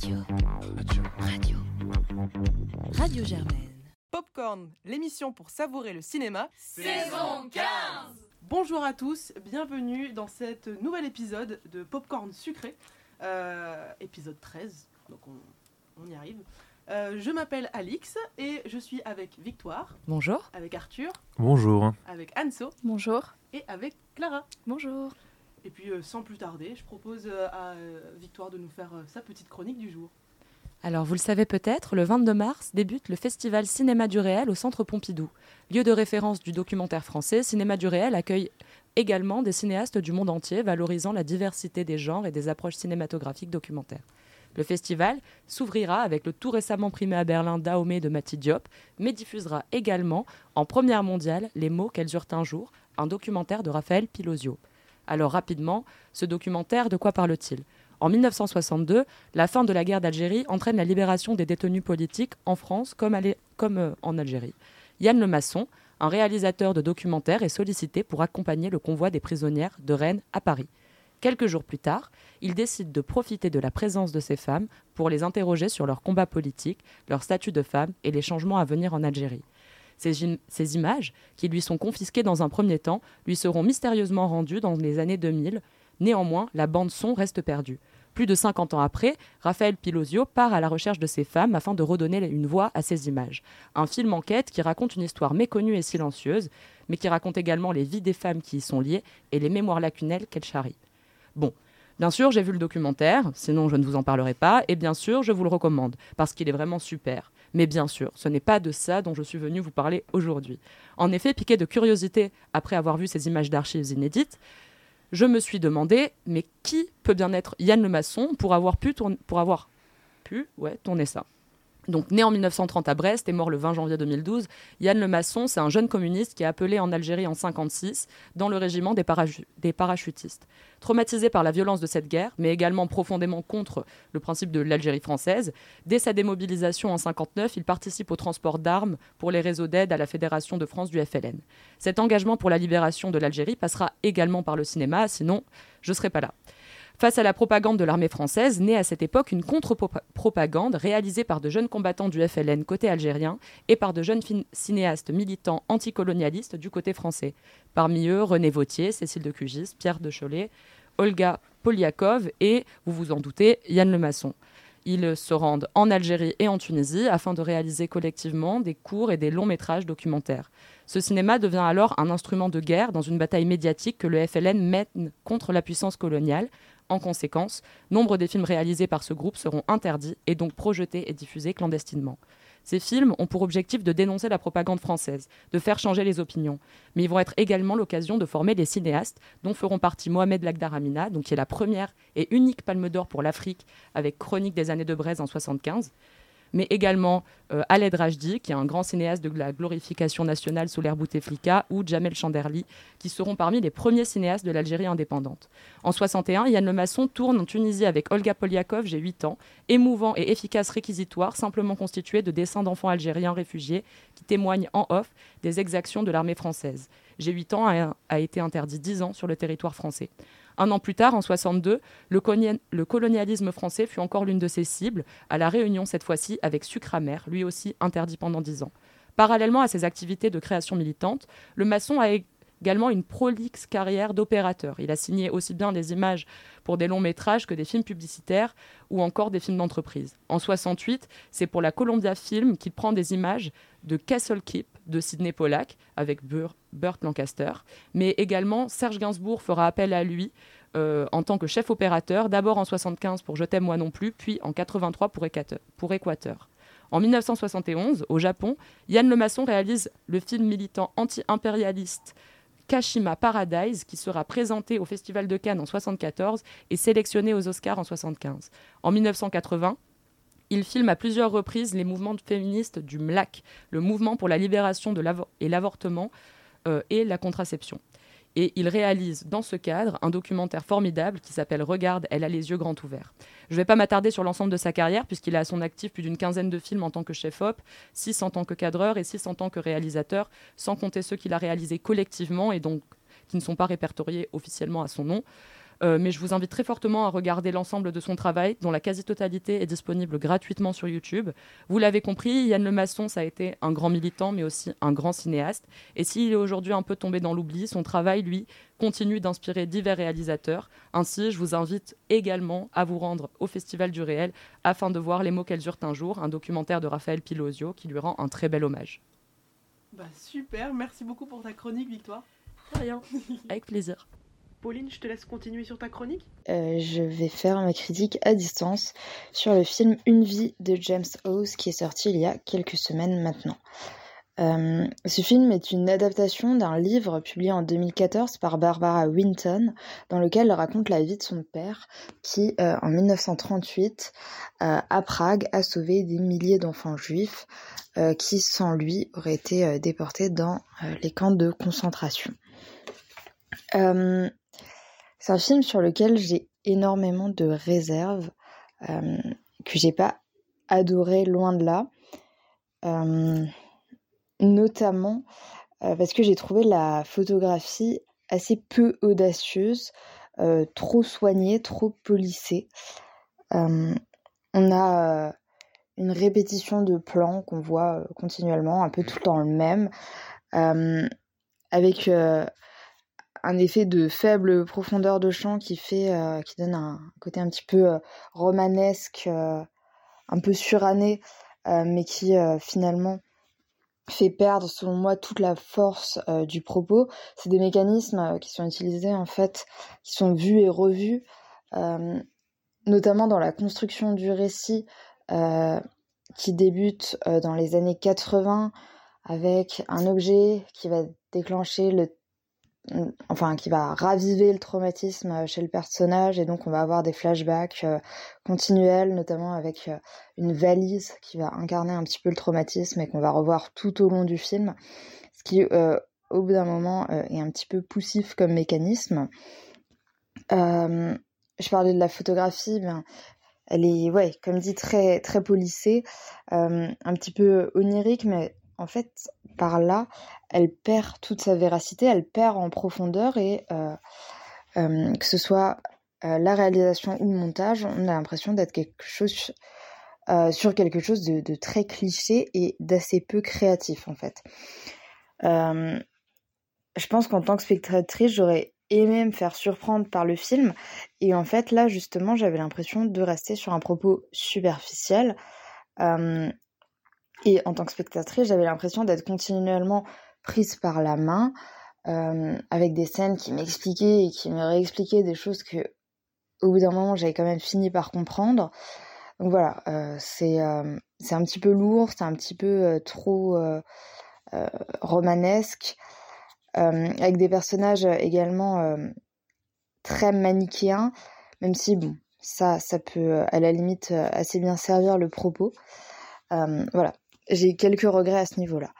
Radio. Radio. Radio Germaine. Popcorn, l'émission pour savourer le cinéma. Saison 15 Bonjour à tous, bienvenue dans cet nouvel épisode de Popcorn sucré, euh, épisode 13, donc on, on y arrive. Euh, je m'appelle Alix et je suis avec Victoire, Bonjour. avec Arthur, Bonjour. avec Anso Bonjour. et avec Clara. Bonjour. Et puis euh, sans plus tarder, je propose euh, à euh, Victoire de nous faire sa petite chronique du jour. Alors, vous le savez peut-être, le 22 mars débute le festival Cinéma du réel au Centre Pompidou. Lieu de référence du documentaire français, Cinéma du réel accueille également des cinéastes du monde entier valorisant la diversité des genres et des approches cinématographiques documentaires. Le festival s'ouvrira avec le tout récemment primé à Berlin Dahomey de Mati Diop, mais diffusera également en première mondiale Les mots qu'elles eurent un jour, un documentaire de Raphaël Pilosio. Alors rapidement, ce documentaire, de quoi parle-t-il? En 1962, la fin de la guerre d'Algérie entraîne la libération des détenus politiques en France comme, euh, en Algérie. Yann Lemasson, un réalisateur de documentaires, est sollicité pour accompagner le convoi des prisonnières de Rennes à Paris. Quelques jours plus tard, il décide de profiter de la présence de ces femmes pour les interroger sur leur combat politique, leur statut de femme et les changements à venir en Algérie. Ces, im- ces images, qui lui sont confisquées dans un premier temps, lui seront mystérieusement rendues dans les années 2000. Néanmoins, la bande-son reste perdue. Plus de 50 ans après, Raphaël Pilosio part à la recherche de ces femmes afin de redonner une voix à ces images. Un film enquête qui raconte une histoire méconnue et silencieuse, mais qui raconte également les vies des femmes qui y sont liées et les mémoires lacunelles qu'elles charrient. Bon, bien sûr, j'ai vu le documentaire, sinon je ne vous en parlerai pas, et bien sûr, je vous le recommande, parce qu'il est vraiment super. Mais bien sûr, ce n'est pas de ça dont je suis venu vous parler aujourd'hui. En effet, piqué de curiosité après avoir vu ces images d'archives inédites, je me suis demandé, mais qui peut bien être Yann Lemasson pour avoir pu, tourner, pour avoir pu ouais, tourner ça? Donc, né en 1930 à Brest et mort le 20 janvier 2012, Yann Lemasson, c'est un jeune communiste qui est appelé en Algérie en 56 dans le régiment des, parachu- des parachutistes. Traumatisé par la violence de cette guerre, mais également profondément contre le principe de l'Algérie française, dès sa démobilisation en 59, il participe au transport d'armes pour les réseaux d'aide à la Fédération de France du FLN. Cet engagement pour la libération de l'Algérie passera également par le cinéma, sinon je ne serais pas là. Face à la propagande de l'armée française, naît à cette époque une contre-propagande réalisée par de jeunes combattants du FLN côté algérien et par de jeunes cinéastes militants anticolonialistes du côté français. Parmi eux, René Vautier, Cécile de Cugis, Pierre de Cholet, Olga Poliakov et, vous vous en doutez, Yann Lemasson. Ils se rendent en Algérie et en Tunisie afin de réaliser collectivement des courts et des longs métrages documentaires. Ce cinéma devient alors un instrument de guerre dans une bataille médiatique que le FLN mène contre la puissance coloniale. En conséquence, nombre des films réalisés par ce groupe seront interdits et donc projetés et diffusés clandestinement. Ces films ont pour objectif de dénoncer la propagande française, de faire changer les opinions, mais ils vont être également l'occasion de former les cinéastes dont feront partie Mohamed Lagdar Amina, donc qui est la première et unique palme d'or pour l'Afrique avec Chronique des années de Braise en 75, mais également euh, Khaled Rajdi, qui est un grand cinéaste de la glorification nationale sous l'ère Bouteflika, ou Jamel Chanderli, qui seront parmi les premiers cinéastes de l'Algérie indépendante. En 61, Yann Lemasson tourne en Tunisie avec Olga Poliakov, j'ai 8 ans, émouvant et efficace réquisitoire, simplement constitué de dessins d'enfants algériens réfugiés qui témoignent en off des exactions de l'armée française. J'ai 8 ans a, a été interdit 10 ans sur le territoire français. Un an plus tard, en 62, le, colonial- le colonialisme français fut encore l'une de ses cibles, à La Réunion cette fois-ci avec Sucre amer, lui aussi interdit pendant 10 ans. Parallèlement à ses activités de création militante, le maçon a également une prolixe carrière d'opérateur. Il a signé aussi bien des images pour des longs métrages que des films publicitaires ou encore des films d'entreprise. En 68, c'est pour la Columbia Film qu'il prend des images de Castle Keep de Sidney Pollack avec Bur- Burt Lancaster, mais également Serge Gainsbourg fera appel à lui euh, en tant que chef opérateur, d'abord en 75 pour Je t'aime moi non plus, puis en 83 pour Équateur. Pour. En 1971, au Japon, Yann Lemasson réalise le film militant anti-impérialiste Kashima Paradise, qui sera présenté au Festival de Cannes en 1974 et sélectionné aux Oscars en 1975. En 1980, il filme à plusieurs reprises les mouvements féministes du MLAC, le mouvement pour la libération de et l'avortement euh, et la contraception. Et il réalise dans ce cadre un documentaire formidable qui s'appelle Regarde, elle a les yeux grands ouverts. Je ne vais pas m'attarder sur l'ensemble de sa carrière, puisqu'il a à son actif plus d'une quinzaine de films en tant que chef-op, six en tant que cadreur et six en tant que réalisateur, sans compter ceux qu'il a réalisés collectivement et donc qui ne sont pas répertoriés officiellement à son nom. Euh, mais je vous invite très fortement à regarder l'ensemble de son travail, dont la quasi-totalité est disponible gratuitement sur YouTube. Vous l'avez compris, Yann Lemasson, ça a été un grand militant, mais aussi un grand cinéaste. Et s'il est aujourd'hui un peu tombé dans l'oubli, son travail, lui, continue d'inspirer divers réalisateurs. Ainsi, je vous invite également à vous rendre au Festival du Réel afin de voir Les mots qu'elles eurent un jour, un documentaire de Raphaël Pilosio qui lui rend un très bel hommage. Bah super, merci beaucoup pour ta chronique Victoire. Rien, avec plaisir. Pauline, je te laisse continuer sur ta chronique. Euh, je vais faire ma critique à distance sur le film Une vie de James Howes qui est sorti il y a quelques semaines maintenant. Euh, ce film est une adaptation d'un livre publié en 2014 par Barbara Winton, dans lequel elle raconte la vie de son père, qui, euh, en 1938, euh, à Prague, a sauvé des milliers d'enfants juifs qui, sans lui, auraient été déportés dans les camps de concentration. C'est un film sur lequel j'ai énormément de réserves, que j'ai pas adoré loin de là notamment euh, parce que j'ai trouvé la photographie assez peu audacieuse, euh, trop soignée, trop polissée. Euh, on a une répétition de plans qu'on voit continuellement, un peu tout le temps le même, avec un effet de faible profondeur de champ qui fait, qui donne un côté un petit peu romanesque, un peu suranné, mais qui finalement fait perdre, selon moi, toute la force euh, du propos. C'est des mécanismes euh, qui sont utilisés, en fait, qui sont vus et revus, euh, notamment dans la construction du récit, qui débute dans les années 80 avec un objet qui va déclencher le enfin qui va raviver le traumatisme euh, chez le personnage. Et donc on va avoir des flashbacks euh, continuels notamment avec euh, une valise qui va incarner un petit peu le traumatisme et qu'on va revoir tout au long du film. Ce qui au bout d'un moment est un petit peu poussif comme mécanisme. Je parlais de la photographie ben elle est ouais comme dit très très polissée un petit peu onirique mais en fait par là elle perd toute sa véracité, elle perd en profondeur et euh, euh, que ce soit euh, la réalisation ou le montage, on a l'impression d'être quelque chose sur quelque chose de, très cliché et d'assez peu créatif en fait. je pense qu'en tant que spectatrice, j'aurais aimé me faire surprendre par le film et en fait là justement j'avais l'impression de rester sur un propos superficiel. Et en tant que spectatrice, j'avais l'impression d'être continuellement prise par la main, euh, avec des scènes qui m'expliquaient et qui me réexpliquaient des choses que, au bout d'un moment, j'avais quand même fini par comprendre. Donc voilà, euh, c'est euh, c'est un petit peu lourd, c'est un petit peu trop romanesque, avec des personnages également très manichéens, même si bon, ça, ça peut à la limite assez bien servir le propos. voilà, j'ai quelques regrets à ce niveau-là.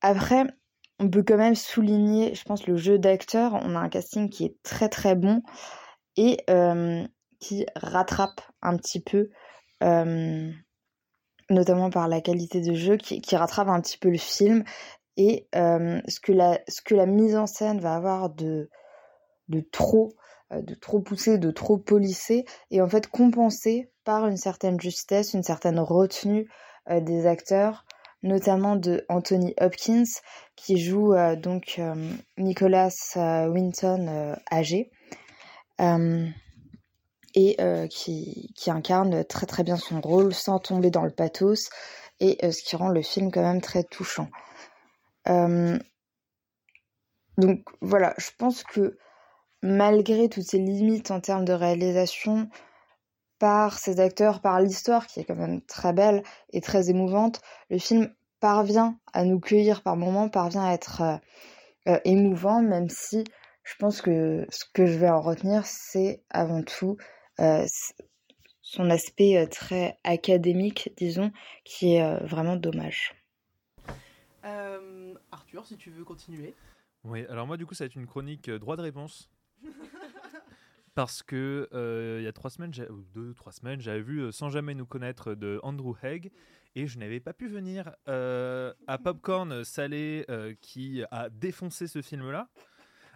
Après, on peut quand même souligner, je pense, le jeu d'acteur. On a un casting qui est très très bon et euh, qui rattrape un petit peu, euh, notamment par la qualité de jeu, qui, rattrape un petit peu le film et euh, ce, que la, mise en scène va avoir de, de trop de trop poussé, de trop polissé, et en fait compensé par une certaine justesse, une certaine retenue des acteurs, notamment de Anthony Hopkins, qui joue euh, donc euh, Nicholas euh, Winton âgé. et qui, qui, incarne très très bien son rôle sans tomber dans le pathos et ce qui rend le film quand même très touchant. donc voilà, je pense que malgré toutes ces limites en termes de réalisation, par ses acteurs, par l'histoire qui est quand même très belle et très émouvante, le film parvient à nous cueillir par moments, parvient à être euh, euh, émouvant, même si je pense que ce que je vais en retenir, c'est avant tout euh, son aspect très académique, disons, qui est vraiment dommage. Arthur, si tu veux continuer. Oui, alors moi du coup ça va être une chronique droit de réponse parce que euh, il y a trois semaines, deux trois semaines, j'avais vu euh, Sans jamais nous connaître de Andrew Haig et je n'avais pas pu venir euh, à Popcorn Salé qui a défoncé ce film-là.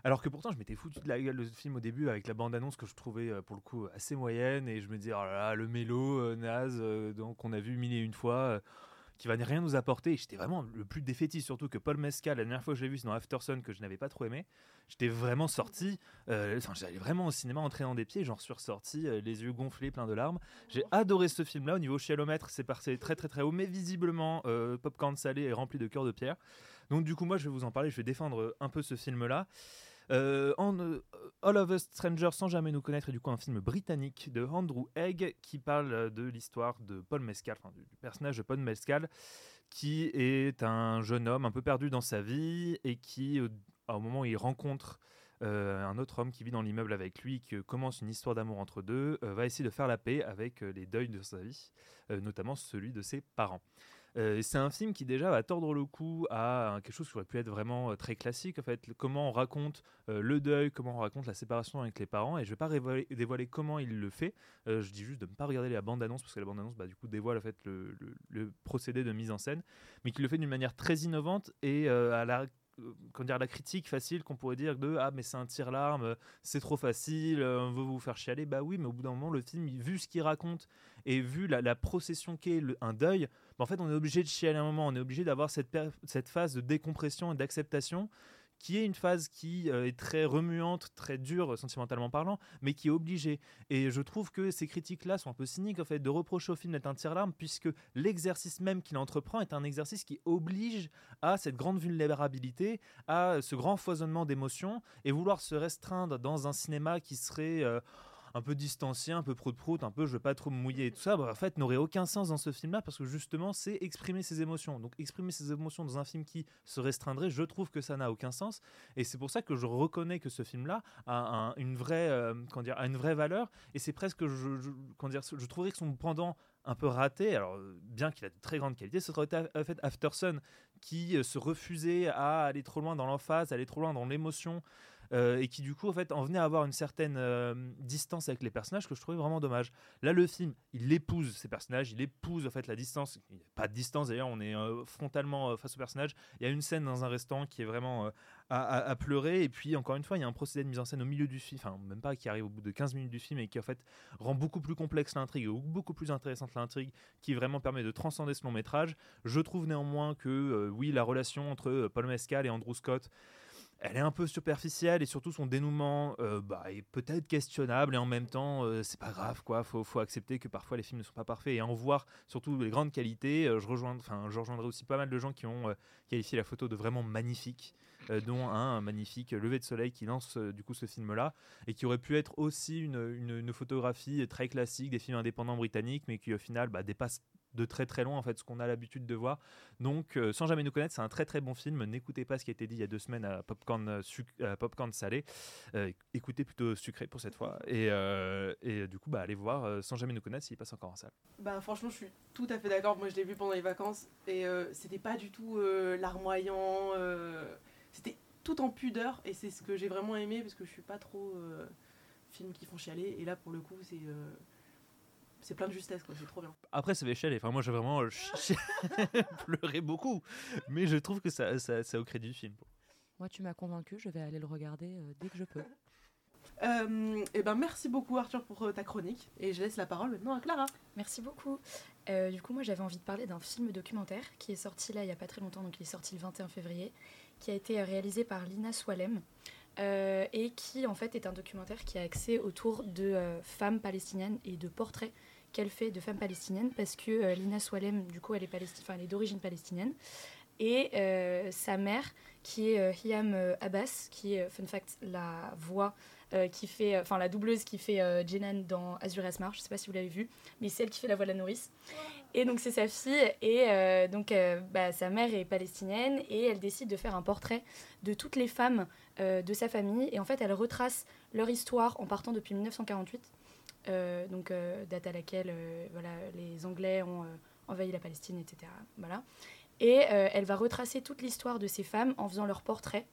Alors que pourtant, je m'étais foutu de la gueule de ce film au début avec la bande-annonce que je trouvais pour le coup assez moyenne. Et je me disais, oh là là, le mélo, naze, donc on a vu mille et une fois, qui va rien nous apporter. Et J'étais vraiment le plus défaitiste, surtout que Paul Mescal, la dernière fois que je l'ai vu, c'est dans Aftersun, que je n'avais pas trop aimé. J'étais vraiment sorti, euh, j'allais vraiment au cinéma en traînant des pieds, j'en suis ressorti, euh, les yeux gonflés, plein de larmes. J'ai adoré ce film-là. Au niveau chialomètre, c'est passé très très très haut, mais visiblement, euh, Popcorn Salé est rempli de cœur de pierre. Donc du coup, moi, je vais vous en parler, je vais défendre un peu ce film-là. Euh, euh, All of Us Strangers sans jamais nous connaître est du coup un film britannique de Andrew Egg qui parle euh, de l'histoire de Paul Mescal, enfin du personnage de Paul Mescal qui est un jeune homme un peu perdu dans sa vie et qui au, moment où il rencontre un autre homme qui vit dans l'immeuble avec lui, qui commence une histoire d'amour entre deux, va essayer de faire la paix avec les deuils de sa vie, notamment celui de ses parents. Euh, c'est un film qui déjà va tordre le cou à quelque chose qui aurait pu être vraiment euh, très classique en fait. Comment on raconte euh, le deuil comment on raconte la séparation avec les parents. Et je vais pas dévoiler comment il le fait. Je dis juste de ne pas regarder la bande annonce parce que la bande annonce bah, du coup dévoile en fait le, le- procédé de mise en scène mais qu'il le fait d'une manière très innovante et à la comment dire, la critique facile qu'on pourrait dire de ah mais c'est un tir larme euh, c'est trop facile euh, on veut vous faire chialer. Bah oui mais au bout d'un moment le film il- vu ce qu'il raconte et vu la, la procession qu'est un deuil bah, en fait, on est obligé de chialer un moment, on est obligé d'avoir cette, cette phase de décompression et d'acceptation qui est une phase qui euh, est très remuante, très dure sentimentalement parlant, mais qui est obligée. Et je trouve que ces critiques-là sont un peu cyniques, en fait, de reprocher au film d'être un tire-larme, puisque l'exercice même qu'il entreprend est un exercice qui oblige à cette grande vulnérabilité, à ce grand foisonnement d'émotions, et vouloir se restreindre dans un cinéma qui serait... euh, un peu distancié, un peu prout-prout, un peu je veux pas trop me mouiller et tout ça, bah, en fait, n'aurait aucun sens dans ce film-là parce que justement, c'est exprimer ses émotions. Donc, exprimer ses émotions dans un film qui se restreindrait, je trouve que ça n'a aucun sens. Et c'est pour ça que je reconnais que ce film-là a un- une, vraie, euh, comment dire, a une vraie valeur. Et c'est presque, je, comment dire, je trouverais que son pendant un peu raté, alors bien qu'il a de très grande qualité, ce serait en fait Aftersun qui euh, se refusait à aller trop loin dans l'emphase, aller trop loin dans l'émotion, euh, et qui du coup en fait en venait à avoir une certaine euh, distance avec les personnages que je trouvais vraiment dommage. Là le film, il épouse ces personnages, il épouse en fait la distance. Pas de distance d'ailleurs, on est euh, frontalement face aux personnages. Il y a une scène dans un restaurant qui est vraiment à, à- pleurer, et puis encore une fois il y a un procédé de mise en scène au milieu du film, enfin même pas qui arrive au bout de 15 minutes du film et qui en fait rend beaucoup plus complexe l'intrigue, et beaucoup plus intéressante l'intrigue, qui vraiment permet de transcender ce long métrage. Je trouve néanmoins que oui la relation entre Paul Mescal et Andrew Scott elle est un peu superficielle et surtout son dénouement euh, bah, est peut-être questionnable et en même temps euh, c'est pas grave quoi. Faut, faut accepter que parfois les films ne sont pas parfaits et en voir surtout les grandes qualités euh, je rejoins enfin je rejoindrai aussi pas mal de gens qui ont qualifié la photo de vraiment magnifique dont un, magnifique lever de soleil qui lance du coup ce film là et qui aurait pu être aussi une photographie très classique des films indépendants britanniques mais qui au final bah, dépasse de très très loin en fait ce qu'on a l'habitude de voir donc, euh, sans jamais nous connaître, c'est un très très bon film. N'écoutez pas ce qui a été dit il y a deux semaines à Popcorn, euh, à Popcorn Salé. Euh, écoutez plutôt sucré pour cette fois. Et, et du coup, bah, allez voir sans jamais nous connaître s'il passe encore en salle. Bah franchement je suis tout à fait d'accord, moi je l'ai vu pendant les vacances et c'était pas du tout larmoyant, c'était tout en pudeur et c'est ce que j'ai vraiment aimé parce que je suis pas trop euh, film qui font chialer et là pour le coup c'est c'est plein de justesse quoi, c'est trop bien. Après, ça fait chialer. Enfin, moi, j'ai vraiment euh, pleuré beaucoup. Mais je trouve que ça, ça, ça a au crédit du film. Moi, tu m'as convaincu, je vais aller le regarder euh, dès que je peux. Euh, et ben merci beaucoup Arthur pour euh, ta chronique et je laisse la parole maintenant à Clara. Merci beaucoup. Euh, du coup, moi, j'avais envie de parler d'un film documentaire qui est sorti là il n'y a pas très longtemps, donc il est sorti le 21 février, qui a été réalisé par Lina Swalem euh, et qui, en fait, est un documentaire qui a axé autour de euh, femmes palestiniennes et de portraits qu'elle fait de femmes palestiniennes parce que euh, Lina Swalem, du coup, elle est, elle est d'origine palestinienne. Et euh, sa mère, qui est euh, Hiam Abbas, qui est, fun fact, la voix qui fait, enfin la doubleuse qui fait Jenan dans Azur Asmar, je sais pas si vous l'avez vu, mais c'est elle qui fait la voix de la nourrice. Et donc c'est sa fille, et donc bah, sa mère est palestinienne, et elle décide de faire un portrait de toutes les femmes de sa famille, et en fait elle retrace leur histoire en partant depuis 1948, euh, donc euh, date à laquelle euh, voilà, les Anglais ont euh, envahi la Palestine, etc. Voilà. Et euh, elle va retracer toute l'histoire de ces femmes en faisant leur portrait.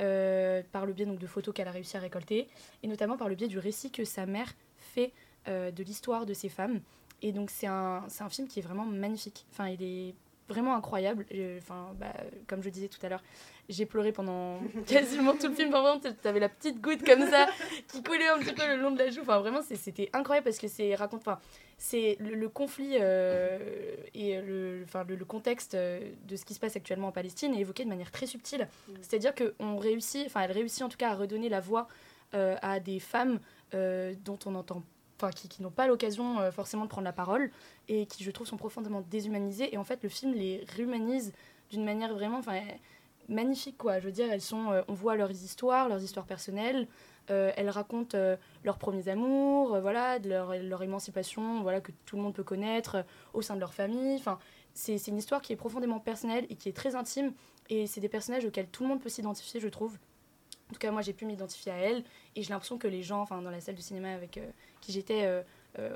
euh, par le biais donc, de photos qu'elle a réussi à récolter, et notamment par le biais du récit que sa mère fait euh, de l'histoire de ces femmes. Et donc c'est un, un film qui est vraiment magnifique. Enfin, il est vraiment incroyable. Enfin, bah, comme je disais tout à l'heure, j'ai pleuré pendant quasiment tout le film. Vraiment, tu avais la petite goutte comme ça qui coulait un petit peu le long de la joue. Enfin, vraiment, c'était incroyable parce que c'est raconte. Enfin, c'est le, conflit euh, et le, enfin, le, contexte euh, de ce qui se passe actuellement en Palestine est évoqué de manière très subtile. Mm. C'est-à-dire qu'on réussit, enfin, elle réussit en tout cas à redonner la voix euh, à des femmes dont on entend enfin qui, qui n'ont pas l'occasion forcément de prendre la parole et qui je trouve sont profondément déshumanisées et en fait le film les réhumanise d'une manière vraiment enfin magnifique quoi je veux dire elles sont on voit leurs histoires leurs histoires personnelles euh, elles racontent euh, leurs premiers amours, euh, voilà, leur, leur, émancipation, voilà, que tout le monde peut connaître au sein de leur famille. Enfin, c'est une histoire qui est profondément personnelle et qui est très intime. Et c'est des personnages auxquels tout le monde peut s'identifier, je trouve. En tout cas, moi, j'ai pu m'identifier à elle. Et j'ai l'impression que les gens, enfin, dans la salle de cinéma avec qui j'étais,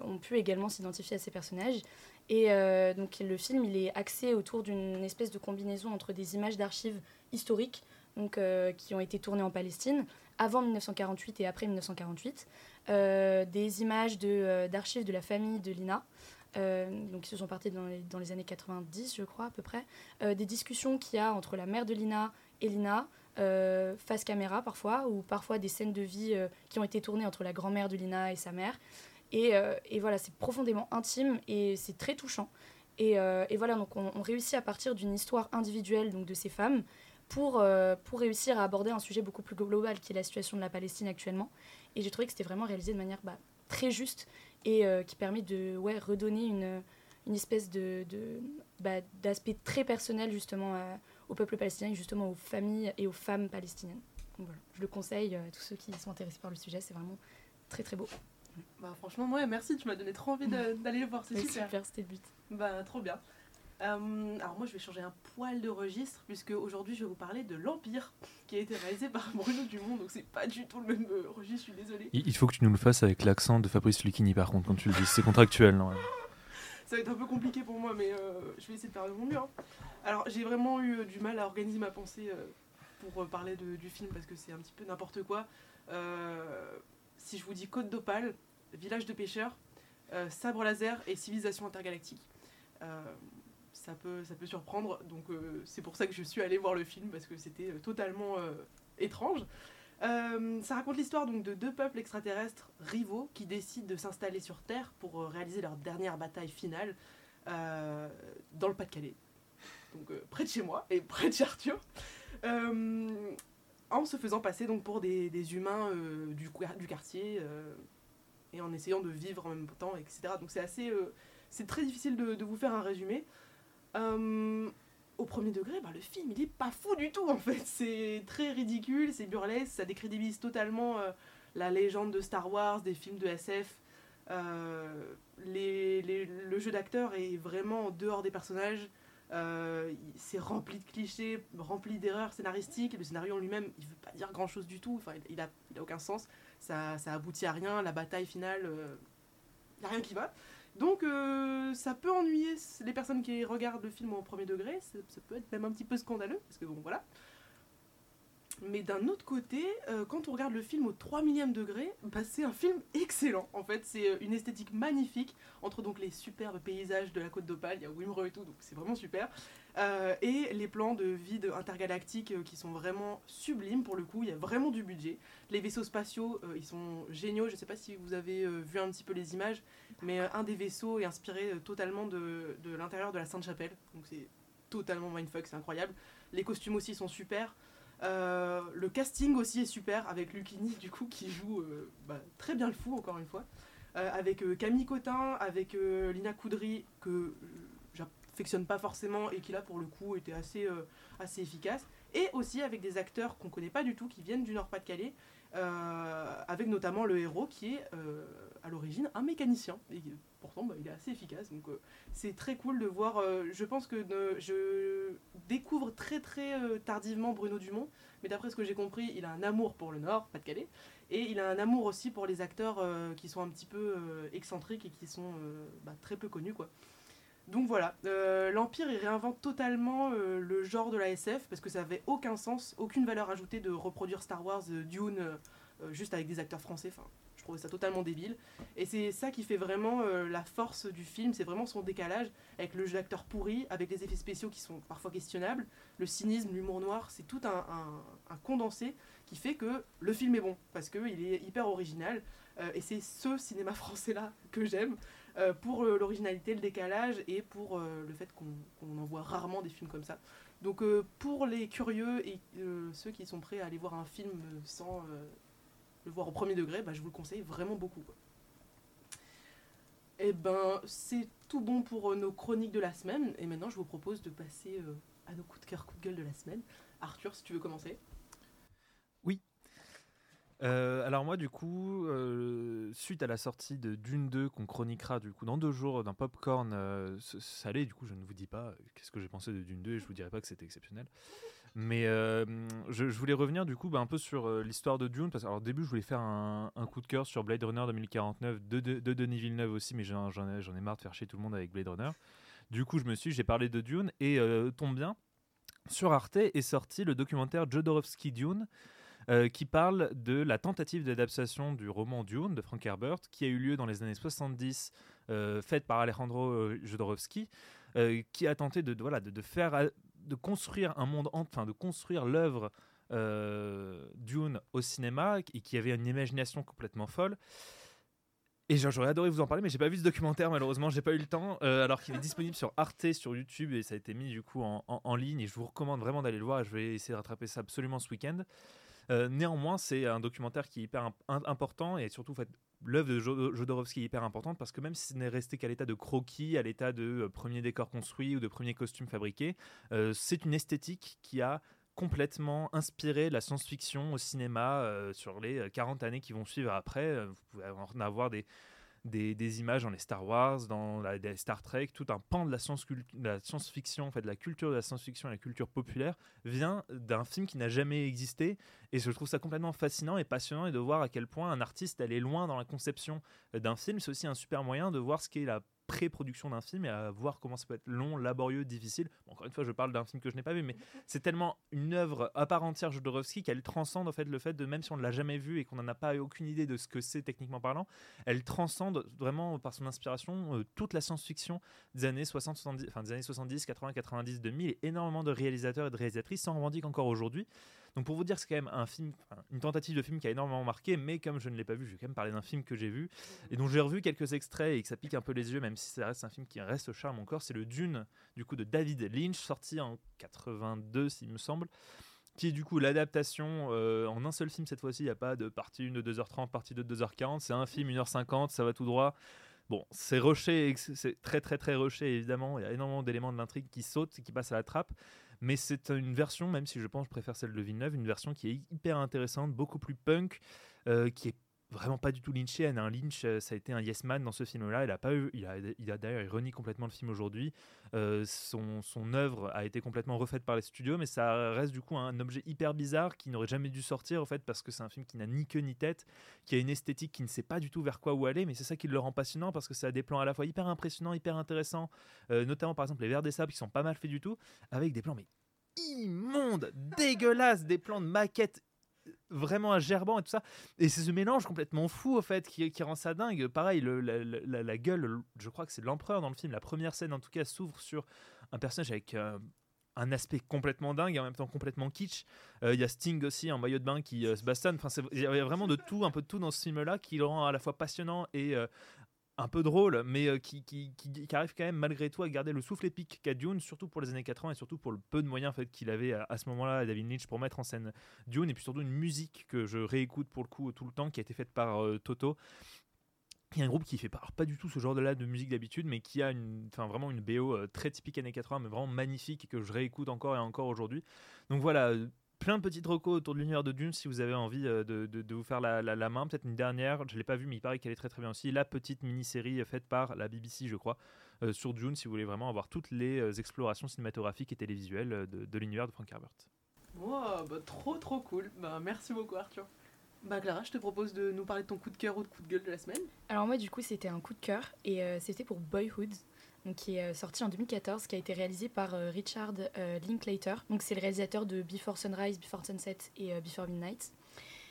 ont pu également s'identifier à ces personnages. Et donc, le film, il est axé autour d'une espèce de combinaison entre des images d'archives historiques, donc, qui ont été tournées en Palestine, avant 1948 et après 1948, euh, des images euh, d'archives de, la famille de Lina, euh, donc qui se sont parties dans les, dans les, années 90, je crois, à peu près, des discussions qu'il y a entre la mère de Lina et Lina, face caméra parfois, ou parfois des scènes de vie qui ont été tournées entre la grand-mère de Lina et sa mère. Et, et voilà, c'est profondément intime et c'est très touchant. Et, et, voilà, donc on, réussit à partir d'une histoire individuelle donc de ces femmes pour, euh, pour réussir à aborder un sujet beaucoup plus global qui est la situation de la Palestine actuellement. Et j'ai trouvé que c'était vraiment réalisé de manière bah, très juste et euh, qui permet de ouais, redonner une, une espèce de bah, d'aspect très personnel justement au peuple palestinien, justement aux familles et aux femmes palestiniennes. Donc, voilà. Je le conseille à tous ceux qui sont intéressés par le sujet, c'est vraiment très très beau. Bah, franchement, ouais, merci, tu m'as donné trop envie d'aller le voir, c'est super. super c'était le but. Bah, trop bien. Euh, alors moi je vais changer un poil de registre puisque aujourd'hui je vais vous parler de l'Empire qui a été réalisé par Bruno Dumont donc c'est pas du tout le même euh, registre, je suis désolée. Il faut que tu nous le fasses avec l'accent de Fabrice Lucchini par contre quand tu le dis, c'est contractuel. Non Ça va être un peu compliqué pour moi mais euh, je vais essayer de faire de mon mieux. Hein. Alors j'ai vraiment eu du mal à organiser ma pensée pour parler du film parce que c'est un petit peu n'importe quoi. si je vous dis Côte d'Opale, village de pêcheurs, sabre laser et civilisation intergalactique ça peut, ça peut surprendre. Donc euh, c'est pour ça que je suis allée voir le film, parce que c'était euh, totalement euh, ça raconte l'histoire donc de deux peuples extraterrestres rivaux qui décident de s'installer sur Terre pour réaliser leur dernière bataille finale dans le Pas-de-Calais. Donc près de chez moi et près de chez Arthur. en se faisant passer donc pour des, humains du, quartier et en essayant de vivre en même temps, etc. Donc c'est assez, c'est très difficile de, vous faire un résumé. Euh, au premier degré, bah, le film, il est pas fou du tout en fait. C'est très ridicule, c'est burlesque, ça décrédibilise totalement euh, la légende de Star Wars, des films de SF. Euh, le jeu d'acteur est vraiment en dehors des personnages. c'est rempli de clichés, rempli d'erreurs scénaristiques. Le scénario en lui-même, il veut pas dire grand chose du tout. Enfin, il, a, il a aucun sens. Ça, ça aboutit à rien. La bataille finale, il n'y a rien qui va. Donc euh, ça peut ennuyer les personnes qui regardent le film au premier degré, ça, peut être même un petit peu scandaleux, parce que bon voilà. Mais d'un autre côté, euh, quand on regarde le film au 3 millième degré, bah, c'est un film excellent. En fait, c'est euh, une esthétique magnifique entre donc les superbes paysages de la côte d'Opale, il y a Wimro et tout, donc c'est vraiment super. Euh, et les plans de vide intergalactique qui sont vraiment sublimes pour le coup, il y a vraiment du budget. Les vaisseaux spatiaux, ils sont géniaux. Je ne sais pas si vous avez vu un petit peu les images, mais un des vaisseaux est inspiré totalement de, de l'intérieur de la Sainte-Chapelle, donc c'est totalement mindfuck, c'est incroyable. Les costumes aussi sont super. Euh, le casting aussi est super avec Lucini du coup qui joue euh, bah, très bien le fou encore une fois. Euh, avec Camille Cotin, avec Lina Coudry que j'affectionne pas forcément et qui là pour le coup était assez, assez efficace. Et aussi avec des acteurs qu'on connaît pas du tout qui viennent du Nord-Pas-de-Calais. Avec notamment le héros qui est à l'origine un mécanicien et pourtant bah, il est assez efficace donc c'est très cool de voir je pense que je découvre très très euh, tardivement Bruno Dumont, mais d'après ce que j'ai compris, il a un amour pour le Nord, Pas-de-Calais, et il a un amour aussi pour les acteurs euh, qui sont un petit peu euh, excentriques et qui sont bah, très peu connus. quoi. Donc voilà, l'Empire il réinvente totalement le genre de la SF parce que ça avait aucun sens, aucune valeur ajoutée de reproduire Star Wars, Dune, juste avec des acteurs français. Enfin, Je trouvais ça totalement débile. Et c'est ça qui fait vraiment euh, la force du film, c'est vraiment son décalage avec le jeu d'acteur pourri, avec les effets spéciaux qui sont parfois questionnables, le cynisme, l'humour noir, c'est tout un, condensé qui fait que le film est bon, parce qu'il est hyper original. Euh, et c'est ce cinéma français-là que j'aime, euh, pour euh, l'originalité, le décalage et pour euh, le fait qu'on en voit rarement des films comme ça. Donc pour les curieux et ceux qui sont prêts à aller voir un film sans le voir au premier degré, bah, je vous le conseille vraiment beaucoup. Et ben c'est tout bon pour nos chroniques de la semaine. Et maintenant je vous propose de passer à nos coups de cœur, coups de gueule de la semaine. Arthur, si tu veux commencer. Euh, alors moi du coup, euh, suite à la sortie de Dune 2 qu'on chroniquera du coup dans deux jours d'un popcorn euh, salé, du coup je ne vous dis pas euh, qu'est-ce que j'ai pensé de Dune 2 et je vous dirai pas que c'était exceptionnel. Mais je, voulais revenir du coup bah, un peu sur l'histoire de Dune parce que alors, au début je voulais faire un, coup de cœur sur Blade Runner 2049 de, de, de Denis Villeneuve aussi, mais j'en ai, ai marre de faire chier tout le monde avec Blade Runner. Du coup je me suis, j'ai parlé de Dune et tombe bien. Sur Arte est sorti le documentaire Jodorowsky Dune, euh, qui parle de la tentative d'adaptation du roman Dune de Frank Herbert, qui a eu lieu dans les années 70, euh, faite par Alejandro euh, Jodorowsky, qui a tenté de, voilà, de, faire, de construire un monde, en- enfin de construire l'œuvre Dune au cinéma, et qui avait une imagination complètement folle. Et j'aurais adoré vous en parler, mais j'ai pas vu ce documentaire malheureusement, j'ai pas eu le temps. alors qu'il est disponible sur Arte, sur YouTube, et ça a été mis du coup en, en- ligne. Et je vous recommande vraiment d'aller le voir. Je vais essayer de rattraper ça absolument ce week-end. Euh, néanmoins, c'est un documentaire qui est hyper imp- im- important et surtout, l'œuvre de Jo- Jodorowsky est hyper importante parce que même si ce n'est resté qu'à l'état de croquis, à l'état de euh, premier décor construit ou de premier costume fabriqué, euh, c'est une esthétique qui a complètement inspiré la science-fiction au cinéma euh, sur les euh, 40 années qui vont suivre après. Euh, Vous pouvez en avoir des, des, images dans les Star Wars, dans la, des Star Trek, tout un pan de la science- de la science-fiction, en fait, de la culture de la science-fiction et la culture populaire vient d'un film qui n'a jamais existé. Et je trouve ça complètement fascinant et passionnant et de voir à quel point un artiste allait loin dans la conception euh, d'un film. C'est aussi un super moyen de voir ce qu'est la pré-production d'un film et à voir comment ça peut être long, laborieux, difficile. Bon, encore une fois, je parle d'un film que je n'ai pas vu, mais c'est tellement une œuvre à part entière Jodorowsky qu'elle transcende en fait le fait de même si on ne l'a jamais vu et qu'on n'en a pas aucune idée de ce que c'est techniquement parlant, elle transcende vraiment par son inspiration euh, toute la science-fiction des années 60, 70, enfin des années 70, 80, 90, 2000 et énormément de réalisateurs et de réalisatrices s'en revendiquent encore aujourd'hui. Donc pour vous dire c'est quand même un film, une tentative de film qui a énormément marqué, mais comme je ne l'ai pas vu, je vais quand même parler d'un film que j'ai vu et dont j'ai revu quelques extraits et que ça pique un peu les yeux, même si ça reste un film qui reste au charme encore. C'est le Dune du coup de David Lynch, sorti en 82 s'il me semble qui est du coup l'adaptation euh, en un seul film cette fois-ci. Il n'y a pas de partie 1 de 2h30, partie 2 de 2h40. C'est un film 1h50, ça va tout droit. Bon, c'est rushé, c'est très très très rushé évidemment. Il y a énormément d'éléments de l'intrigue qui sautent qui passent à la trappe. Mais c'est une version, même si je pense que je préfère celle de Villeneuve, une version qui est hyper intéressante, beaucoup plus punk, euh, qui est vraiment pas du tout lynchienne. Un Lynch, euh, ça a été un yes man dans ce film-là. Il a pas eu, il a, il a d'ailleurs il renie complètement le film aujourd'hui. Euh, son, son œuvre a été complètement refaite par les studios, mais ça reste du coup un objet hyper bizarre qui n'aurait jamais dû sortir en fait parce que c'est un film qui n'a ni queue ni tête, qui a une esthétique qui ne sait pas du tout vers quoi où aller, mais c'est ça qui le rend passionnant parce que ça a des plans à la fois hyper impressionnants, hyper intéressants, euh, notamment par exemple les vers des sables qui sont pas mal faits du tout, avec des plans mais immondes, dégueulasses, des plans de maquettes vraiment à gerbant et tout ça. Et c'est ce mélange complètement fou, en fait, qui, qui rend ça dingue. Pareil, la, gueule, je crois que c'est l'empereur dans le film. La première scène, en tout cas, s'ouvre sur un personnage avec euh, un aspect complètement dingue et en même temps complètement kitsch. Euh, Il y a Sting aussi en maillot de bain qui euh, se bastonne. Enfin, il y a vraiment de tout, un peu de tout dans ce film-là qui le rend à la fois passionnant et euh, un peu drôle, mais euh, qui, qui, arrive quand même malgré tout à garder le souffle épique qu'a Dune, surtout pour les années 80 et surtout pour le peu de moyens en fait, qu'il avait à, ce moment-là, David Lynch, pour mettre en scène Dune, et puis surtout une musique que je réécoute pour le coup tout le temps, qui a été faite par euh, Toto. Il y a un groupe qui fait pas, pas du tout ce genre de là de musique d'habitude, mais qui a une, enfin vraiment une BO euh, très typique années 80, mais vraiment magnifique et que je réécoute encore et encore aujourd'hui. Donc voilà, plein de petites recos autour de l'univers de Dune si vous avez envie euh, de, de- de vous faire la, la- la main. Peut-être une dernière, je l'ai pas vue, mais il paraît qu'elle est très très bien aussi. La petite mini-série faite par la BBC, je crois, euh, sur Dune, si vous voulez vraiment avoir toutes les euh, explorations cinématographiques et télévisuelles euh, de, de l'univers de Frank Herbert. Wow, bah, trop trop cool. Bah, merci beaucoup Arthur. Bah Clara, je te propose de nous parler de ton coup de cœur ou de coup de gueule de la semaine. Alors moi du coup c'était un coup de cœur et euh, c'était pour Boyhood qui est euh, sorti en 2014 qui a été réalisé par euh, Richard euh, Linklater. Donc c'est le réalisateur de Before Sunrise, Before Sunset et Before Midnight.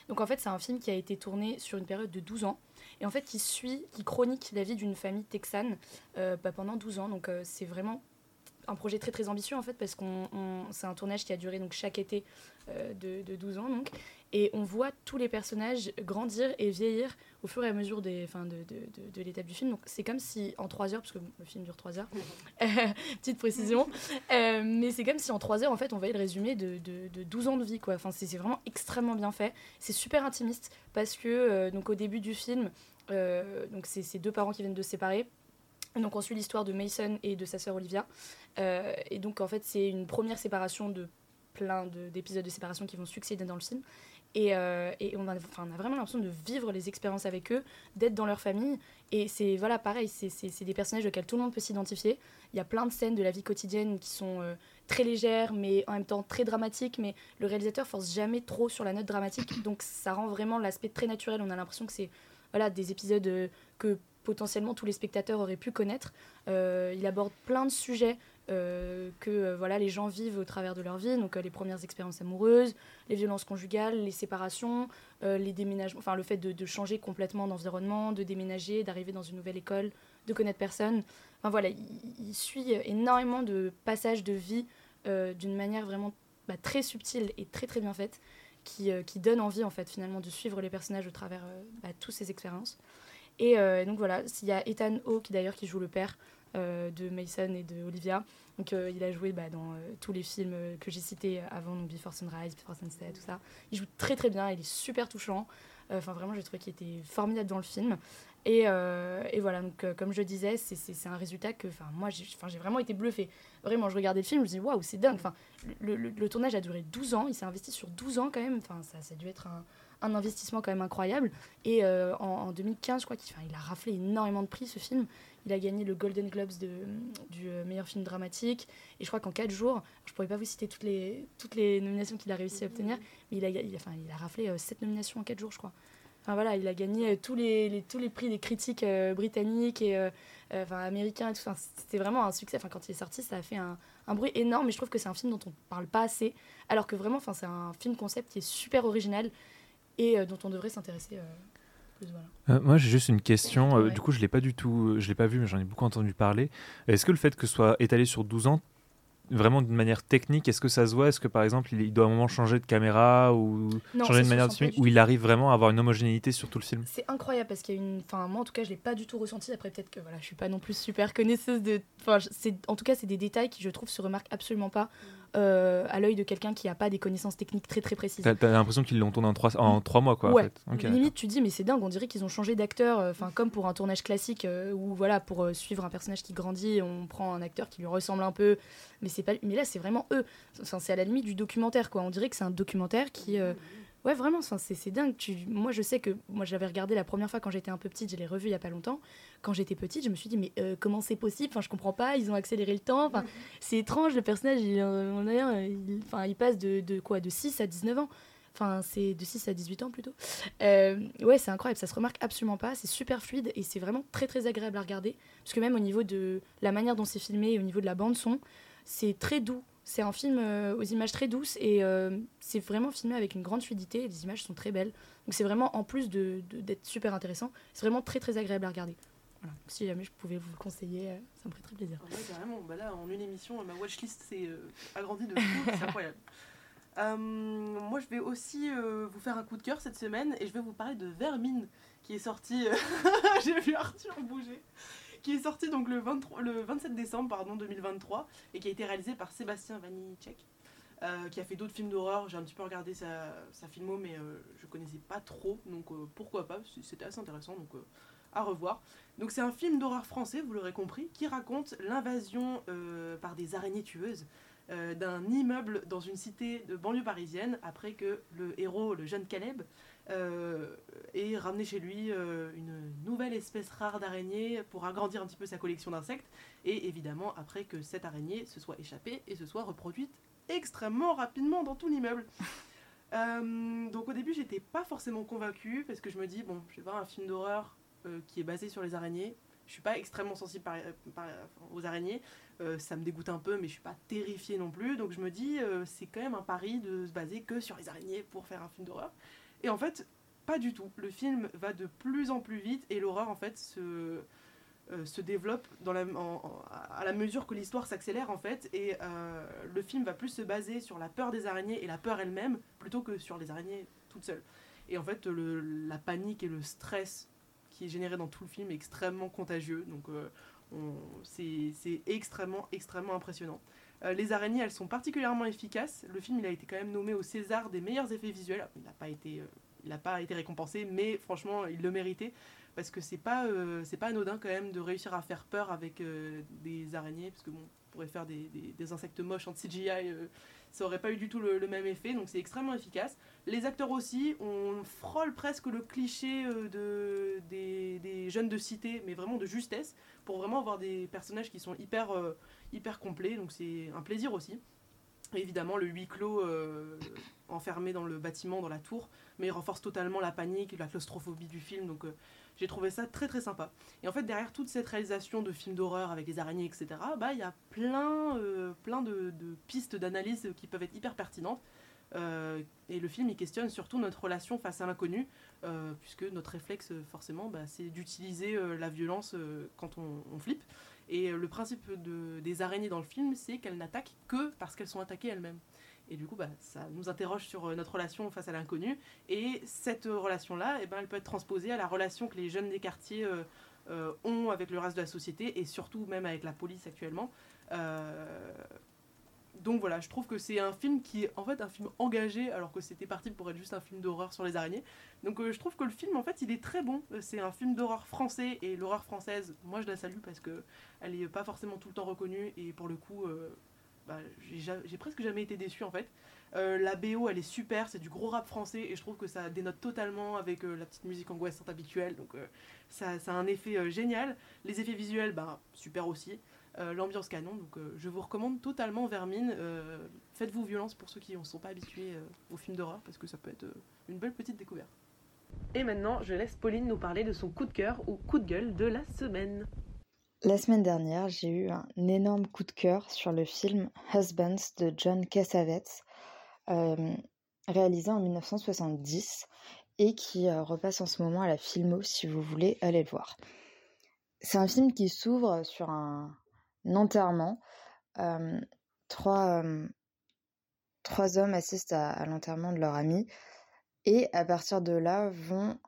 Donc en fait, c'est un film qui a été tourné sur une période de 12 ans. Et en fait qui suit, qui chronique la vie d'une famille texane euh, bah, pendant 12 ans. Donc c'est vraiment un projet très très ambitieux en fait parce qu'on on- c'est un tournage qui a duré donc chaque été de, de 12 ans donc et on voit tous les personnages grandir et vieillir au fur et à mesure des, enfin, de, de, de, l'étape du film. Donc c'est comme si en 3 heures, parce que le film dure 3 heures, petite précision, euh, mais c'est comme si en 3 heures en fait on voyait le résumé de, de, de 12 ans de vie quoi. Enfin c'est vraiment extrêmement bien fait. C'est super intimiste parce que euh, donc au début du film, euh, donc c'est ces deux parents qui viennent de se séparer. Donc on suit l'histoire de Mason et de sa sœur Olivia. Euh, et donc en fait c'est une première séparation de plein de- d'épisodes de, séparation qui vont succéder dans le film. Et, euh, on, a, vraiment l'impression de vivre les expériences avec eux, d'être dans leur famille. Et c'est voilà pareil, c'est- des personnages auxquels tout le monde peut s'identifier. Il y a plein de scènes de la vie quotidienne qui sont euh, très légères, mais en même temps très dramatiques. Mais le réalisateur force jamais trop sur la note dramatique, donc ça rend vraiment l'aspect très naturel. On a l'impression que c'est voilà, des épisodes euh, que potentiellement tous les spectateurs auraient pu connaître. Il aborde plein de sujets que euh, voilà, les gens vivent au travers de leur vie, donc euh, les premières expériences amoureuses, les violences conjugales, les séparations, euh, les déménagements, enfin le fait de, changer complètement d'environnement, de déménager, d'arriver dans une nouvelle école, de connaître personne. Enfin voilà, il, suit énormément de passages de vie euh, d'une manière vraiment bah, très subtile et très très bien faite, qui, euh, qui donne envie en fait finalement de suivre les personnages au travers euh, bah, toutes ces expériences. Et euh, donc voilà, il y a Ethan Hawke qui d'ailleurs qui joue le père euh, de Mason et de Olivia. Donc euh, il a joué bah, dans euh, tous les films euh, que j'ai cités avant, donc Before Sunrise, Before Sunset, tout ça. Il joue très très bien, il est super touchant. Euh, Enfin vraiment, j'ai trouvé qu'il était formidable dans le film. Et, euh, voilà, donc euh, comme je disais, c'est- un résultat que moi j'ai vraiment été bluffée. Vraiment, je regardais le film, je me dis waouh, c'est dingue. Le, le- tournage a duré 12 ans, il s'est investi sur 12 ans quand même. Ça, ça a dû être un, investissement quand même incroyable. Et euh, en, en 2015, je crois qu'il il a raflé énormément de prix ce film. Il a gagné le Golden Globes de, du euh, meilleur film dramatique. Et je crois qu'en 4 jours, je pourrais pas vous citer toutes les, toutes les nominations qu'il a réussi à obtenir, mais il a, il enfin, il a raflé 7 nominations en 4 jours, je crois. Enfin voilà, il a gagné euh, tous les, tous les prix des critiques euh, britanniques et euh, euh, enfin, américains et tout. Enfin, c'était vraiment un succès. Enfin, quand il est sorti, ça a fait un, un bruit énorme. Et je trouve que c'est un film dont on parle pas assez, alors que vraiment, enfin, c'est un film concept qui est super original et euh, dont on devrait s'intéresser. Euh, plus, voilà. Euh, moi, j'ai juste une question. euh, Ouais. Du coup, je l'ai pas du tout, je l'ai pas vu, mais j'en ai beaucoup entendu parler. Est-ce que le fait que ce soit étalé sur 12 ans, vraiment d'une manière technique, est-ce que ça se voit? Est-ce que par exemple, il, doit à un moment changer de caméra ou Non, changer de manière de filmer, ou il arrive vraiment à avoir une homogénéité sur tout le film? C'est incroyable parce qu'il y a une. Enfin, moi en tout cas, je l'ai pas du tout ressenti. Après, peut-être que voilà, je suis pas non plus super connaisseuse de. Enfin, en tout cas, c'est des détails qui, je trouve, se remarquent absolument pas euh, à l'œil de quelqu'un qui a pas des connaissances techniques très très précises. T'as l'impression qu'ils l'ont tourné en 3 en trois mois, quoi. en Ouais. fait. Ok, Limite, tu dis, mais c'est dingue, on dirait qu'ils ont changé d'acteur, euh, comme pour un tournage classique euh, où voilà, pour euh, suivre un personnage qui grandit, on prend un acteur qui lui ressemble un peu, mais c'est pas, mais là c'est vraiment eux. Enfin, c'est à la limite du documentaire, quoi. On dirait que c'est un documentaire qui, ouais, vraiment, c'est dingue. Tu, moi, je sais que moi, j'avais regardé la première fois quand j'étais un peu petite, je l'ai revu il y a pas longtemps. Quand j'étais petite, je me suis dit, mais euh, comment c'est possible? Enfin, je comprends pas. Ils ont accéléré le temps. Enfin, c'est étrange. Le personnage, il, euh, on il, enfin, il passe de, de quoi, de 6 à 19 ans. Enfin, c'est de 6 à 18 ans plutôt. Euh, ouais, c'est incroyable, ça se remarque absolument pas, c'est super fluide et c'est vraiment très très agréable à regarder. Parce que même au niveau de la manière dont c'est filmé au niveau de la bande son, c'est très doux. C'est un film euh, aux images très douces et euh, c'est vraiment filmé avec une grande fluidité et les images sont très belles. Donc c'est vraiment, en plus de- de- d'être super intéressant, c'est vraiment très très agréable à regarder. Voilà. Si jamais je pouvais vous le conseiller, euh, ça me ferait très plaisir. Ouais, carrément. Bah là, en une émission, ma watchlist s'est agrandie de fou. C'est incroyable. Moi, je vais aussi vous faire un coup de cœur cette semaine et je vais vous parler de Vermine qui est sorti. J'ai vu Arthur bouger. Qui est sorti donc le, 23, le 27 décembre pardon, 2023 et qui a été réalisé par Sébastien Vanitschek. euh, qui a fait d'autres films d'horreur. J'ai un petit peu regardé sa, sa filmo, mais euh, je connaissais pas trop, donc euh, pourquoi pas, c'était assez intéressant, donc euh, à revoir. Donc c'est un film d'horreur français, vous l'aurez compris, qui raconte l'invasion euh, par des araignées tueuses d'un immeuble dans une cité de banlieue parisienne après que le héros, le jeune Caleb, euh, ait ramené chez lui euh, une nouvelle espèce rare d'araignée pour agrandir un petit peu sa collection d'insectes et évidemment après que cette araignée se soit échappée et se soit reproduite extrêmement rapidement dans tout l'immeuble. Euh, donc au début j'étais pas forcément convaincue parce que je me dis bon je vais voir un film d'horreur qui est basé sur les araignées. Je suis pas extrêmement sensible par- par- aux araignées, Euh, ça me dégoûte un peu, mais je suis pas terrifiée non plus. Donc je me dis, euh, c'est quand même un pari de se baser que sur les araignées pour faire un film d'horreur. Et en fait, pas du tout. Le film va de plus en plus vite et l'horreur se, développe à la mesure que l'histoire s'accélère en fait. Et euh, le film va plus se baser sur la peur des araignées et la peur elle-même plutôt que sur les araignées toutes seules. Et en fait, la panique et le stress qui est généré dans tout le film est extrêmement contagieux. Donc euh, c'est extrêmement, extrêmement impressionnant. Les araignées, elles sont particulièrement efficaces. Le film, il a été quand même nommé au César des meilleurs effets visuels. Il n'a pas été n'a pas été récompensé, mais franchement, il le méritait parce que c'est pas euh, pas anodin quand même de réussir à faire peur avec euh, des araignées, parce pourrait faire des, des, insectes moches en CGI, euh, ça aurait pas eu du tout le, même effet, donc c'est extrêmement efficace. Les acteurs aussi, on frôle presque le cliché de, des, des, jeunes de cité, mais vraiment de justesse, pour vraiment avoir des personnages qui sont hyper, hyper complets, donc c'est un plaisir aussi. évidemment, le huis clos enfermé dans le bâtiment, dans la tour, mais il renforce totalement la panique, la claustrophobie du film. Donc euh, j'ai trouvé ça très très sympa. Et en fait, derrière toute cette réalisation de films d'horreur avec les araignées, etc., bah il y a plein, euh, plein de, pistes d'analyse qui peuvent être hyper pertinentes. Euh, et le film il questionne surtout notre relation face à l'inconnu, puisque notre réflexe forcément bah, c'est d'utiliser la violence quand on, on, flippe. Et le principe de, des araignées dans le film, c'est qu'elles n'attaquent que parce qu'elles sont attaquées elles-mêmes. Et du coup, bah, ça nous interroge sur euh, notre relation face à l'inconnu. Et cette euh, relation-là, eh ben, elle peut être transposée à la relation que les jeunes des quartiers euh, ont avec le reste de la société et surtout même avec la police actuellement. donc voilà, je trouve que c'est un film qui est en fait un film engagé alors que c'était parti pour être juste un film d'horreur sur les araignées. Donc je trouve que le film en fait il est très bon. C'est un film d'horreur français et l'horreur française, moi je la salue parce que elle est pas forcément tout le temps reconnue et pour le coup bah, j'ai presque jamais été déçu en fait. Euh, la BO elle est super, c'est du gros rap français et je trouve que ça dénote totalement avec euh, la petite musique angoissante habituelle, donc euh, ça, a un effet génial. Les effets visuels, bah, super aussi. L'ambiance canon, donc je vous recommande totalement Vermine. Faites-vous violence pour ceux qui ne sont pas habitués aux films d'horreur parce que ça peut être une belle petite découverte. Et maintenant, je laisse Pauline nous parler de son coup de cœur ou coup de gueule de la semaine. La semaine dernière, j'ai eu un énorme coup de cœur sur le film Husbands de John Cassavetes, euh, réalisé en 1970 et qui euh, repasse en ce moment à la Filmo si vous voulez aller le voir. C'est un film qui s'ouvre sur un, enterrement. Euh, trois, trois hommes assistent à, l'enterrement de leur ami et à partir de là vont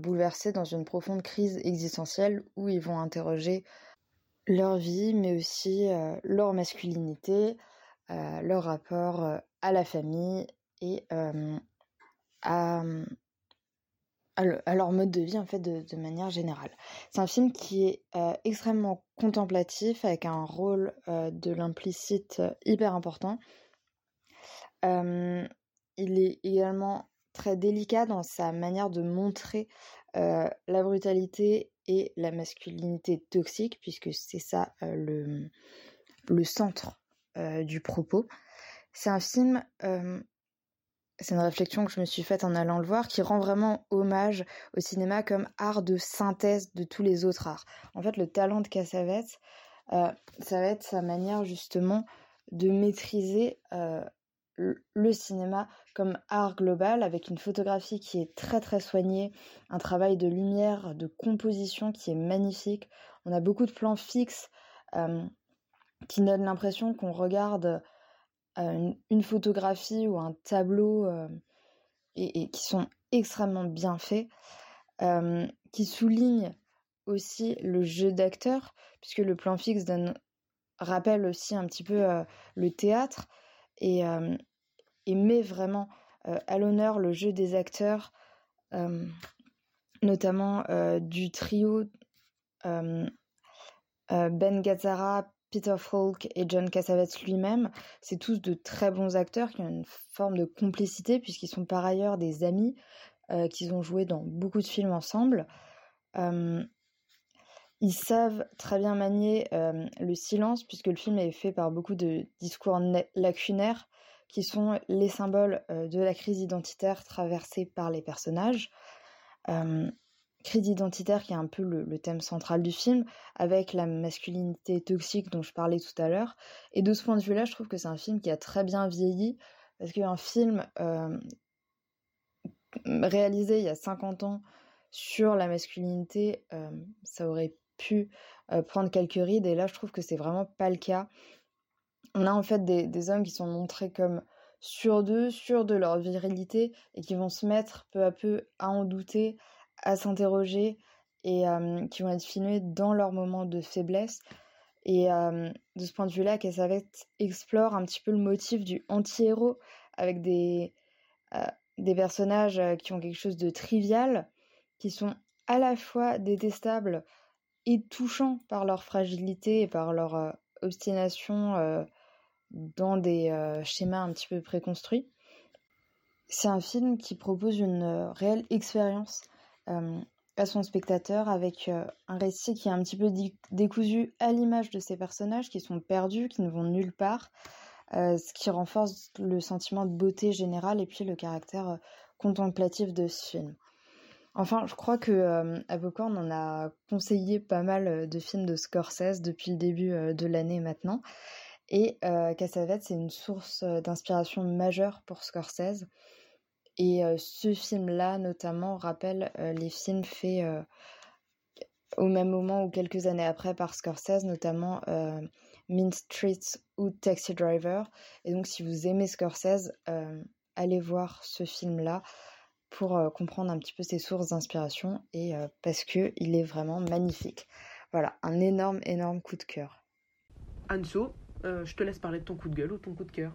bouleverser dans une profonde crise existentielle où ils vont interroger leur vie, mais aussi leur masculinité, leur rapport à la famille et à, à, leur mode de vie en fait de, manière générale. C'est un film qui est extrêmement contemplatif avec un rôle de l'implicite hyper important. il est également très délicat dans sa manière de montrer la brutalité et la masculinité toxique, puisque c'est ça euh, le, le centre euh, du propos. C'est un film, euh, c'est une réflexion que je me suis faite en allant le voir, qui rend vraiment hommage au cinéma comme art de synthèse de tous les autres arts. En fait, le talent de Cassavetes, ça va être sa manière justement de maîtriser le cinéma comme art global avec une photographie qui est très très soignée, un travail de lumière, de composition qui est magnifique. On a beaucoup de plans fixes euh, qui donnent l'impression qu'on regarde euh, une, photographie ou un tableau euh, et, qui sont extrêmement bien faits, qui soulignent aussi le jeu d'acteur puisque le plan fixe donne rappelle aussi un petit peu le théâtre et, et met vraiment euh, à l'honneur le jeu des acteurs, euh, notamment euh, du trio Ben Gazzara, Peter Falk et John Cassavetes lui-même. C'est tous de très bons acteurs qui ont une forme de complicité puisqu'ils sont par ailleurs des amis, qu'ils ont joué dans beaucoup de films ensemble. Ils savent très bien manier le silence, puisque le film est fait par beaucoup de discours lacunaires qui sont les symboles euh, de la crise identitaire traversée par les personnages. Euh, crise identitaire qui est un peu le, thème central du film, avec la masculinité toxique dont je parlais tout à l'heure. Et de ce point de vue-là, je trouve que c'est un film qui a très bien vieilli, parce qu'un film euh, réalisé il y a 50 ans sur la masculinité, ça aurait pu prendre quelques rides. Et là, je trouve que c'est vraiment pas le cas. On a en fait des, hommes qui sont montrés comme sûrs d'eux, sûrs de leur virilité et qui vont se mettre peu à peu à en douter, à s'interroger et qui vont être filmés dans leur moment de faiblesse. Et de ce point de vue-là, Cassavet explore un petit peu le motif du anti-héros avec des, des personnages qui ont quelque chose de trivial, qui sont à la fois détestables et touchants par leur fragilité et par leur obstination dans des schémas un petit peu préconstruits. C'est un film qui propose une réelle expérience à son spectateur avec un récit qui est un petit peu décousu à l'image de ces personnages qui sont perdus, qui ne vont nulle part, ce qui renforce le sentiment de beauté générale et puis le caractère contemplatif de ce film. Enfin, je crois que on a conseillé pas mal de films de Scorsese depuis le début de l'année maintenant. Et euh, Cassavetes, c'est une source d'inspiration majeure pour Scorsese. Et ce film-là, notamment, rappelle les films faits au même moment ou quelques années après par Scorsese, notamment Mean Streets ou Taxi Driver. Et donc, si vous aimez Scorsese, allez voir ce film-là pour comprendre un petit peu ses sources d'inspiration et parce que il est vraiment magnifique. Voilà, un énorme, énorme coup de cœur. Anso, je te laisse parler de ton coup de gueule ou ton coup de cœur.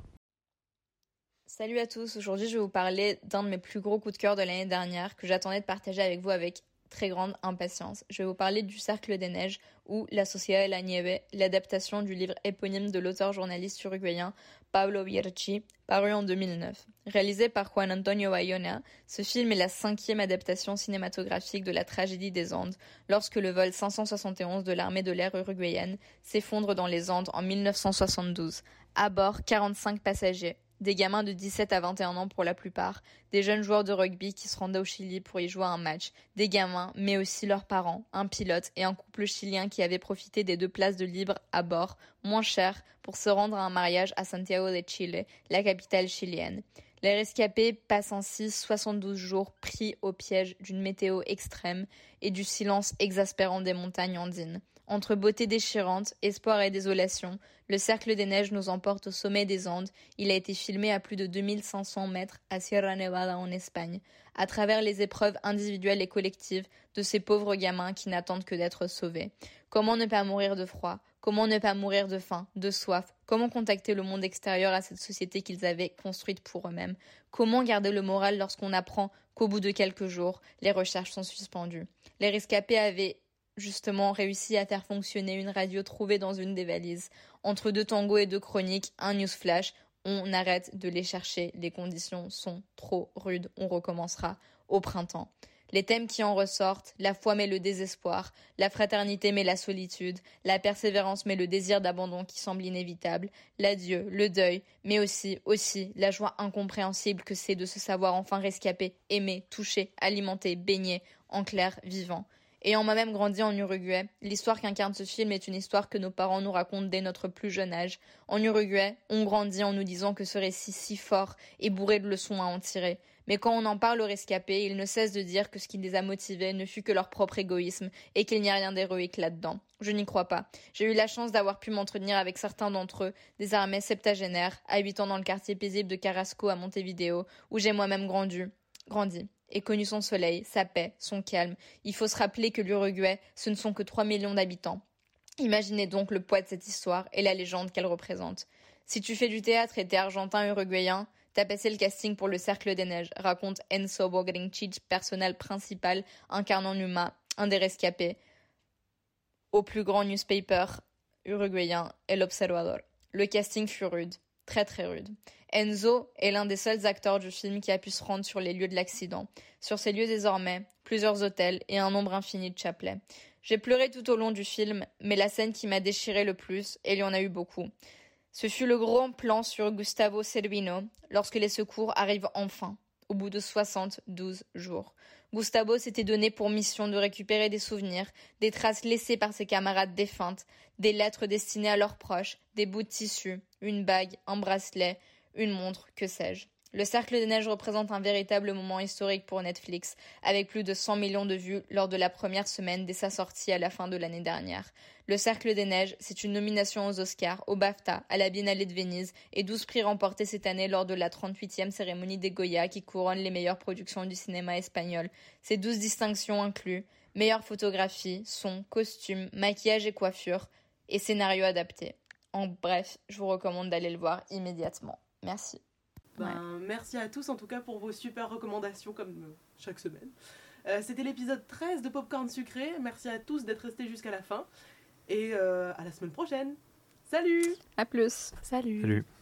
Salut à tous, aujourd'hui je vais vous parler d'un de mes plus gros coups de cœur de l'année dernière que j'attendais de partager avec vous avec très grande impatience. Je vais vous parler du Cercle des Neiges ou La Sociedad de la Nieve, l'adaptation du livre éponyme de l'auteur journaliste uruguayen Pablo Vierchi, paru en 2009. Réalisé par Juan Antonio Bayona, ce film est la cinquième adaptation cinématographique de la tragédie des Andes, lorsque le vol 571 de l'armée de l'air uruguayenne s'effondre dans les Andes en 1972. À bord, 45 passagers, des gamins de 17 à 21 ans pour la plupart, des jeunes joueurs de rugby qui se rendaient au Chili pour y jouer un match, des gamins, mais aussi leurs parents, un pilote et un couple chilien qui avaient profité des deux places de libre à bord, moins chères, pour se rendre à un mariage à Santiago de Chile, la capitale chilienne. Les rescapés passent ainsi 72 jours pris au piège d'une météo extrême et du silence exaspérant des montagnes andines. Entre beauté déchirante, espoir et désolation, le cercle des neiges nous emporte au sommet des Andes. Il a été filmé à plus de 2500 mètres à Sierra Nevada en Espagne, à travers les épreuves individuelles et collectives de ces pauvres gamins qui n'attendent que d'être sauvés. Comment ne pas mourir de froid? Comment ne pas mourir de faim, de soif? Comment contacter le monde extérieur à cette société qu'ils avaient construite pour eux-mêmes? Comment garder le moral lorsqu'on apprend qu'au bout de quelques jours, les recherches sont suspendues? Les rescapés avaient justement réussi à faire fonctionner une radio trouvée dans une des valises. Entre deux tangos et deux chroniques, un newsflash, on arrête de les chercher, les conditions sont trop rudes, on recommencera au printemps. Les thèmes qui en ressortent, la foi mais le désespoir, la fraternité mais la solitude, la persévérance mais le désir d'abandon qui semble inévitable, l'adieu, le deuil, mais aussi, aussi, la joie incompréhensible que c'est de se savoir enfin rescapé, aimé, touché, alimenté, baigné, en clair, vivant. Ayant moi-même grandi en Uruguay, l'histoire qu'incarne ce film est une histoire que nos parents nous racontent dès notre plus jeune âge. En Uruguay, on grandit en nous disant que ce récit si fort est bourré de leçons à en tirer. Mais quand on en parle aux rescapés, ils ne cessent de dire que ce qui les a motivés ne fut que leur propre égoïsme et qu'il n'y a rien d'héroïque là-dedans. Je n'y crois pas. J'ai eu la chance d'avoir pu m'entretenir avec certains d'entre eux, des armées septagénaires, habitant dans le quartier paisible de Carrasco à Montevideo, où j'ai moi-même grandi. grandi et connu son soleil, sa paix, son calme. Il faut se rappeler que l'Uruguay, ce ne sont que 3 millions d'habitants. Imaginez donc le poids de cette histoire et la légende qu'elle représente. Si tu fais du théâtre et t'es argentin uruguayen, t'as passé le casting pour le Cercle des Neiges, raconte Enzo Bogrincic, personnel principal incarnant Numa, un des rescapés, au plus grand newspaper uruguayen, El Observador. Le casting fut rude, très très rude. Enzo est l'un des seuls acteurs du film qui a pu se rendre sur les lieux de l'accident. Sur ces lieux désormais, plusieurs hôtels et un nombre infini de chapelets. J'ai pleuré tout au long du film, mais la scène qui m'a déchiré le plus, et il y en a eu beaucoup, ce fut le grand plan sur Gustavo Servino lorsque les secours arrivent enfin, au bout de 72 jours. Gustavo s'était donné pour mission de récupérer des souvenirs, des traces laissées par ses camarades défuntes, des lettres destinées à leurs proches, des bouts de tissu, une bague, un bracelet, une montre, que sais-je. Le Cercle des Neiges représente un véritable moment historique pour Netflix, avec plus de 100 millions de vues lors de la première semaine dès sa sortie à la fin de l'année dernière. Le Cercle des Neiges, c'est une nomination aux Oscars, au BAFTA, à la Biennale de Venise et 12 prix remportés cette année lors de la 38e cérémonie des Goya qui couronne les meilleures productions du cinéma espagnol. Ces 12 distinctions incluent meilleure photographie, son, costume, maquillage et coiffure et scénario adapté. En bref, je vous recommande d'aller le voir immédiatement. Merci. Ben, Merci à tous en tout cas pour vos super recommandations comme euh, chaque semaine. Euh, C'était l'épisode 13 de Popcorn Sucré. Merci à tous d'être restés jusqu'à la fin. Et euh, à la semaine prochaine. Salut À plus. Salut. Salut.